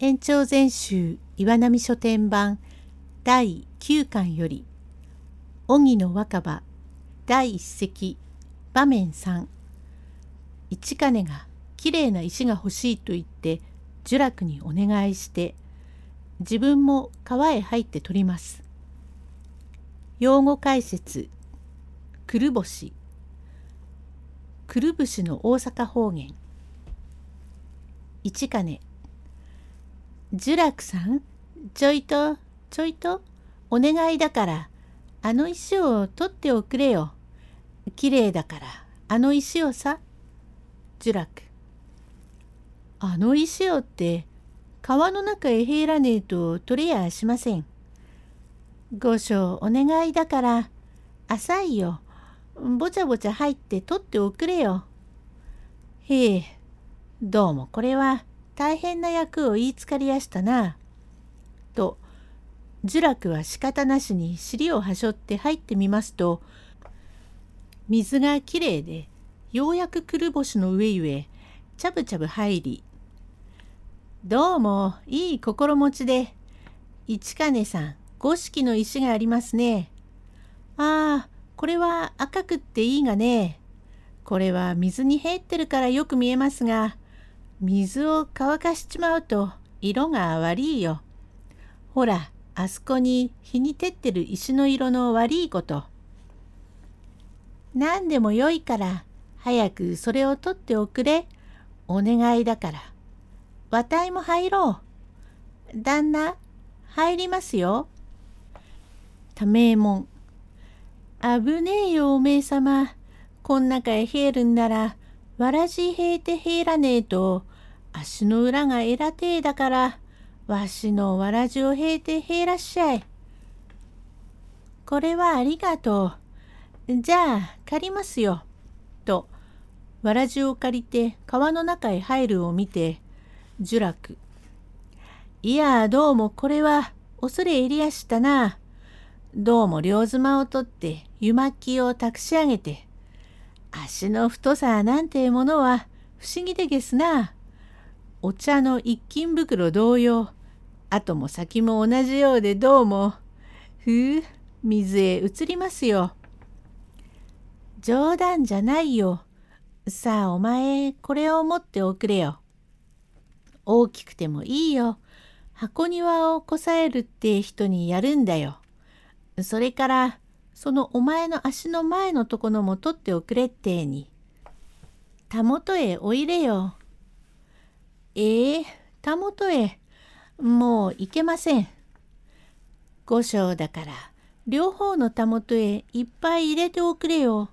延長全集岩波書店版第9巻より荻野若葉第一席場面3一金がきれいな石が欲しいと言って呪楽にお願いして自分も川へ入って取ります。用語解説くるぼしくるぶしの大阪方言一金呪楽さんちょいとちょいとお願いだからあの石を取っておくれよ。きれいだからあの石をさ。呪楽あの石をって川の中へ入らねえと取れやしません。御所お願いだから浅いよ。ぼちゃぼちゃ入って取っておくれよ。へえ、どうもこれは大変な役を言いつかりやしたな。と、呪楽は仕方なしに尻をはしょって入ってみますと、水がきれいで、ようやくくるぼしの上ゆえ、ちゃぶちゃぶ入り、どうもいい心持ちで、市金さん、五色の石がありますね。ああ、これは赤くっていいがね。これは水に入ってるからよく見えますが、水を乾かしちまうと色が悪いよ。ほら、あそこに日に照ってる石の色の悪いこと。何でもよいから早くそれを取っておくれ。お願いだから。わたいも入ろう。旦那、入りますよ。ためえもん。危ねえよおめえさま。こん中へ入るんならわらじ引いて入らねえと足の裏がえらてえだからわしのわらじを引いて入らっしゃい。これはありがとう。じゃあ借りますよ。とわらじを借りて川の中へ入るを見て呪楽。いやどうもこれは恐れ入りやしたな。どうも両妻を取って湯巻きをたくし上げて足の太さなんてものは不思議でげすな。お茶の一斤袋同様、後も先も同じようでどうも、ふう、水へ移りますよ。冗談じゃないよ。さあお前、これを持っておくれよ。大きくてもいいよ。箱庭をこさえるって人にやるんだよ。それから、そのお前の足の前のところも取っておくれってに。たもとへおいれよ。ええー、たもとへ。もう行けません。五章だから、両方のたもとへいっぱい入れておくれよ。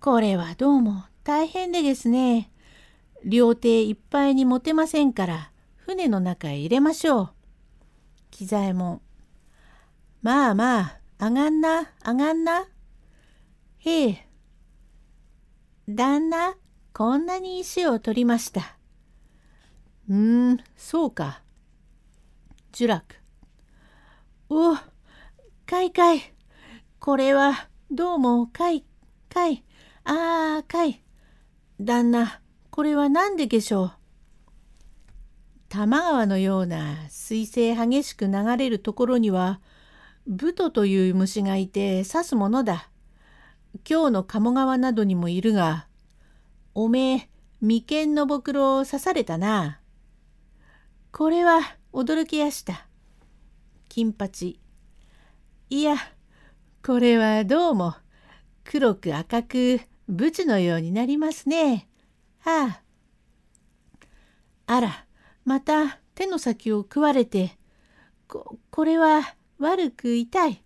これはどうも大変でですね。両手いっぱいに持てませんから、船の中へ入れましょう。喜左衛門。まあまあ、あがんな、あがんな。へえ。旦那、こんなに石を取りました。うーん、そうか。呪楽。おかいかい。これは、どうも、かい、かい。ああ、かい。旦那、これは何ででしょう。多摩川のような水性激しく流れるところには、ブトという虫がいて刺すものだ。今日の鴨川などにもいるが、おめえ、眉間のぼくろを刺されたな。これは驚きやした。金八。いや、これはどうも黒く赤くブチのようになりますね。はあ。あら、また手の先を食われて、こ、これは悪く痛い。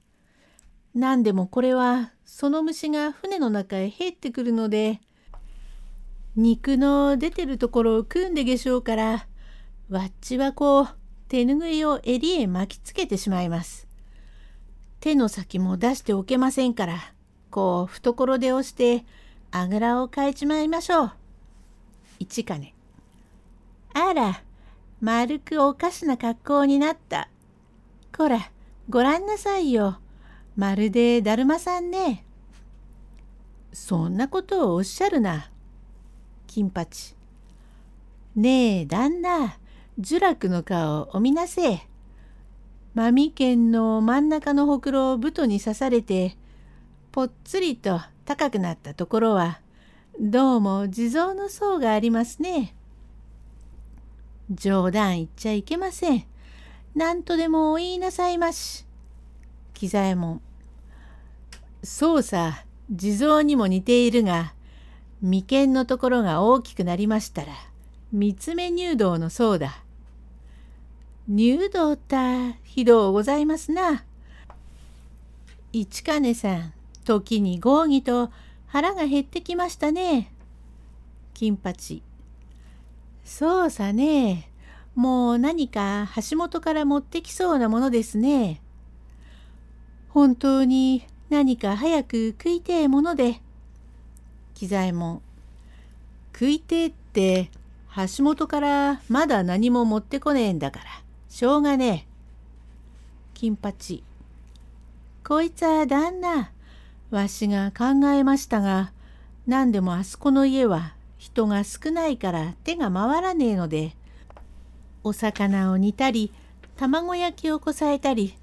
何でもこれはその虫が船の中へ入ってくるので肉の出てるところを食うんでげしょうからわっちはこう手ぬぐいを襟へ巻きつけてしまいます。手の先も出しておけませんからこう懐で押してあぐらをかいちまいましょう。一金あら丸くおかしな格好になった。こらごらんなさいよ。まるでだるまさんね。そんなことをおっしゃるな。金八。ねえ旦那、呪楽の顔おみなせえ。真美県の真ん中のほくろをぶとに刺されて、ぽっつりと高くなったところは、どうも地蔵の層がありますね。冗談言っちゃいけません。何とでもお言いなさいまし。喜左衛門。そうさ、地蔵にも似ているが、眉間のところが大きくなりましたら、三つ目入道のそうだ。入道ったひどうございますな。市金さん、時に合議と腹が減ってきましたね。金八。そうさね。もう何か橋本から持ってきそうなものですね。本当に何か早く食いてえもので。喜左衛門。食いてえって橋本からまだ何も持ってこねえんだからしょうがねえ。金八。こいつは旦那。わしが考えましたが何でもあそこの家は人が少ないから手が回らねえのでお魚を煮たり卵焼きをこさえたり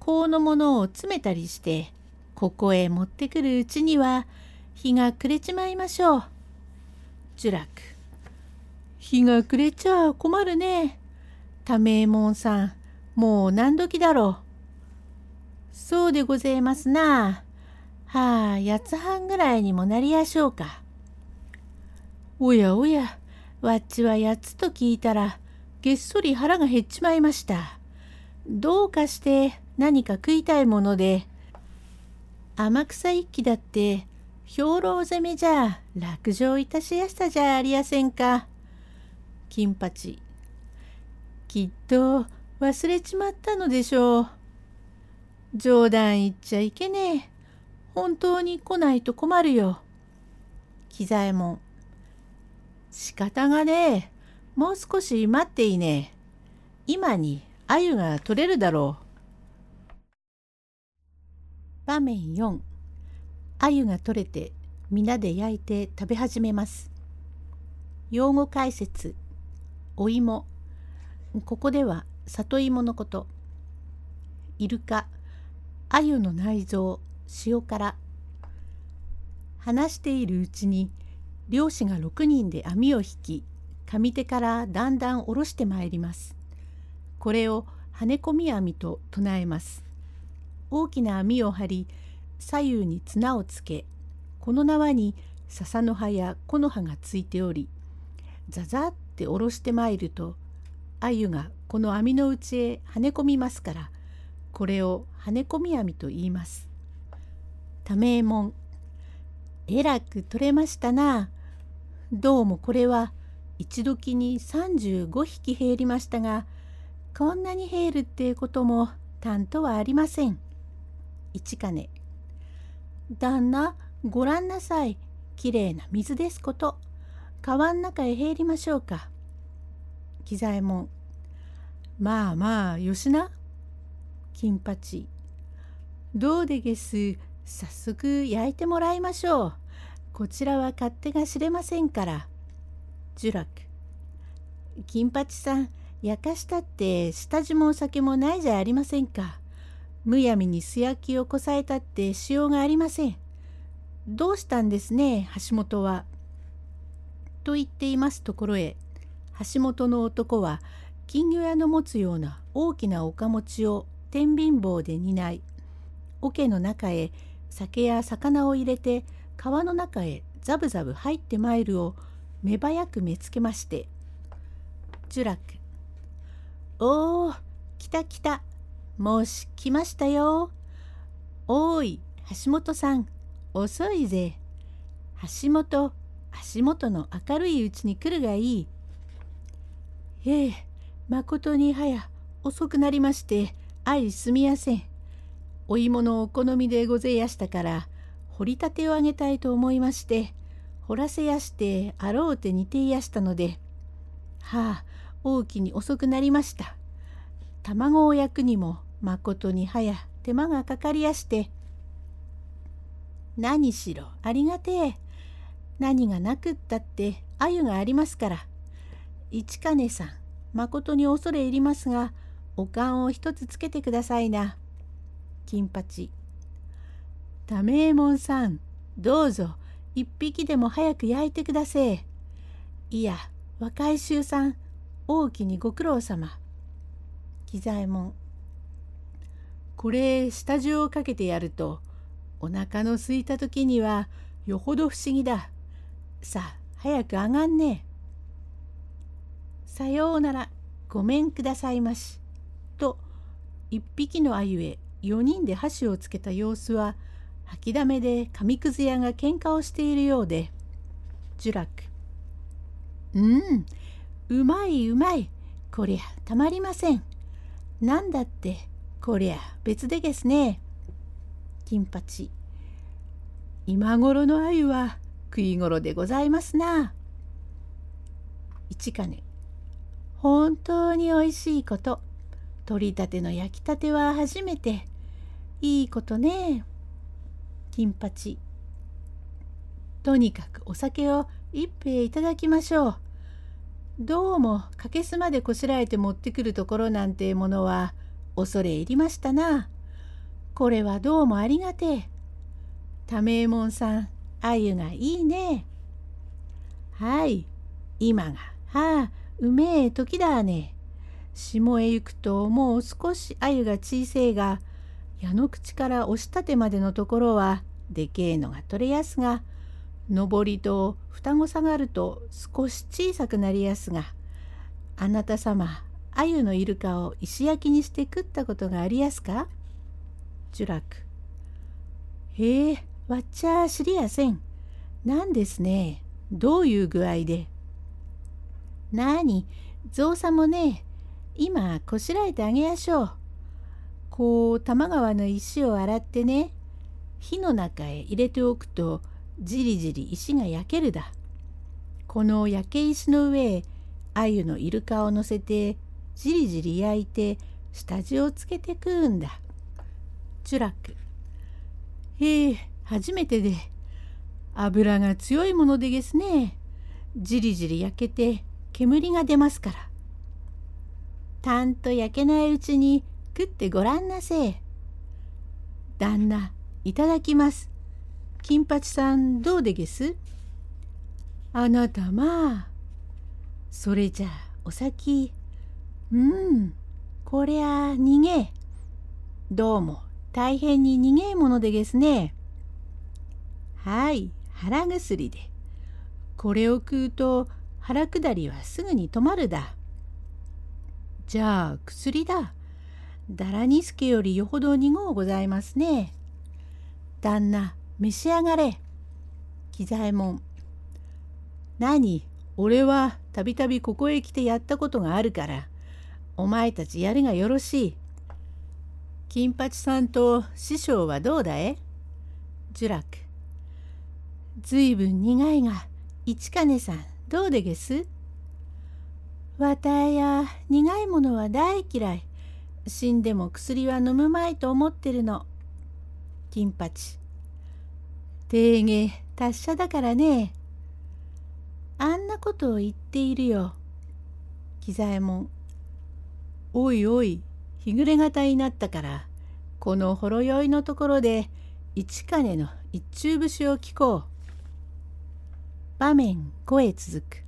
香のものを詰めたりしてここへ持ってくるうちには日が暮れちまいましょう。呪楽日が暮れちゃ困るね。多名衛門さんもう何時だろう。そうでございますな。はあ八つ半ぐらいにもなりやしょうか。おやおやわっちは八つと聞いたらげっそり腹が減っちまいました。どうかして何か食いたいもので、天草一揆だって兵糧攻めじゃ落城いたしやしたじゃありやせんか。金八。きっと忘れちまったのでしょう。冗談言っちゃいけねえ。本当に来ないと困るよ。喜左衛門。仕方がねえ。もう少し待っていいね。今に鮎が取れるだろう。場面4鮎が取れて皆で焼いて食べ始めます。用語解説。お芋。ここでは里芋のこと。イルカ。鮎の内臓。塩辛。話しているうちに漁師が6人で網を引き上手からだんだん下ろしてまいります。これを跳ね込み網と唱えます。大きな網を張り左右に綱をつけこの縄に笹の葉や木の葉がついておりザザって下ろしてまいると鮎がこの網の内へ跳ね込みますからこれを跳ね込み網と言います。多名門えらく取れましたな。どうもこれは一時に35匹減りましたがこんなに減るってこともたんとはありません。一金旦那ごらんなさいきれいな水ですこと川ん中へ入りましょうか。喜左衛門まあまあよしな。金八どうでげす早速焼いてもらいましょう。こちらは勝手が知れませんから。呪楽金八さん焼かしたって下地もお酒もないじゃありませんか。むやみに素焼きをこさえたってしようがありません。どうしたんですね橋本は。と言っていますところへ橋本の男は金魚屋の持つような大きな岡持ちを天秤棒で担い桶の中へ酒や魚を入れて川の中へザブザブ入ってまいるを目早く目つけまして「呪楽おお来た来たもし来ましたよ。おい橋本さん遅いぜ。橋本足元の明るいうちに来るがいい。ええまことに早遅くなりまして相すみやせん。お芋のお好みでごぜやしたから掘りたてをあげたいと思いまして掘らせやしてあろうて似ていやしたのではあ大きに遅くなりました。卵を焼くにもまことに早手間がかかりやして。何しろありがてえ。何がなくったって鮎がありますから。市金さんまことに恐れ入りますがお勘を一つつけてくださいな。金八。多名門さんどうぞ。一匹でも早く焼いてください。いや若い衆さん大きにご苦労様。喜左衛門。これ下地をかけてやるとお腹の空いた時にはよほど不思議だ。さあ早く上がんねえ。さようならごめんくださいまし。と一匹の鮎へ4人で箸をつけた様子は吐きだめで紙くず屋が喧嘩をしているようで。呪楽うん。うまいうまい。こりゃたまりません。なんだって。こりゃ別でですね。金八。今頃の鮎は食い頃でございますな。一金。本当においしいこと。取りたての焼きたては初めて。いいことね。金八。とにかくお酒を一杯いただきましょう。どうもかけすまでこしらえて持ってくるところなんてものは恐れ入りましたな。これはどうもありがてえ。多名門さんあゆがいいね。はい今がはあうめえ時だね。下へ行くともう少しあゆが小せえが矢の口から押し立てまでのところはでけえのが取れやすが上りと双子下がると少し小さくなりやすがあなた様鮎のイルカを石焼きにして食ったことがありやすか？呪楽へえわっちゃ知りやせん。なんですね。どういう具合で？なにゾウさもね今こしらえてあげやしょう。こう多摩川の石を洗ってね火の中へ入れておくとじりじり石が焼けるだ。この焼け石の上へ鮎のイルカを乗せてじりじり焼いて下地をつけて食うんだ。チュラック。へえ、初めてで。油が強いものでげすね。じりじり焼けて煙が出ますから。たんと焼けないうちに食ってごらんなせえ。旦那、いただきます。金八さんどうでげす？あなたまあ。それじゃあお先。うん、こりゃ逃げ。どうも大変に逃げえものでげすね。はい、腹薬で。これを食うと腹下りはすぐに止まるだ。じゃあ薬だ。だらにすけよりよほど苦うございますね。旦那、召し上がれ。喜左衛門。何俺はたびたびここへ来てやったことがあるから、お前たちやるがよろしい。金八さんと師匠はどうだい呪楽。ずいぶん苦いが、市金さんどうでげす？わたや苦いものは大嫌い。死んでも薬は飲むまいと思ってるの。金八。低下達者だからね。あんなことを言っているよ。喜左衛門。おいおい、日暮れ型になったから、このほろ酔いのところで、一金の一中節を聞こう。場面5へ続く。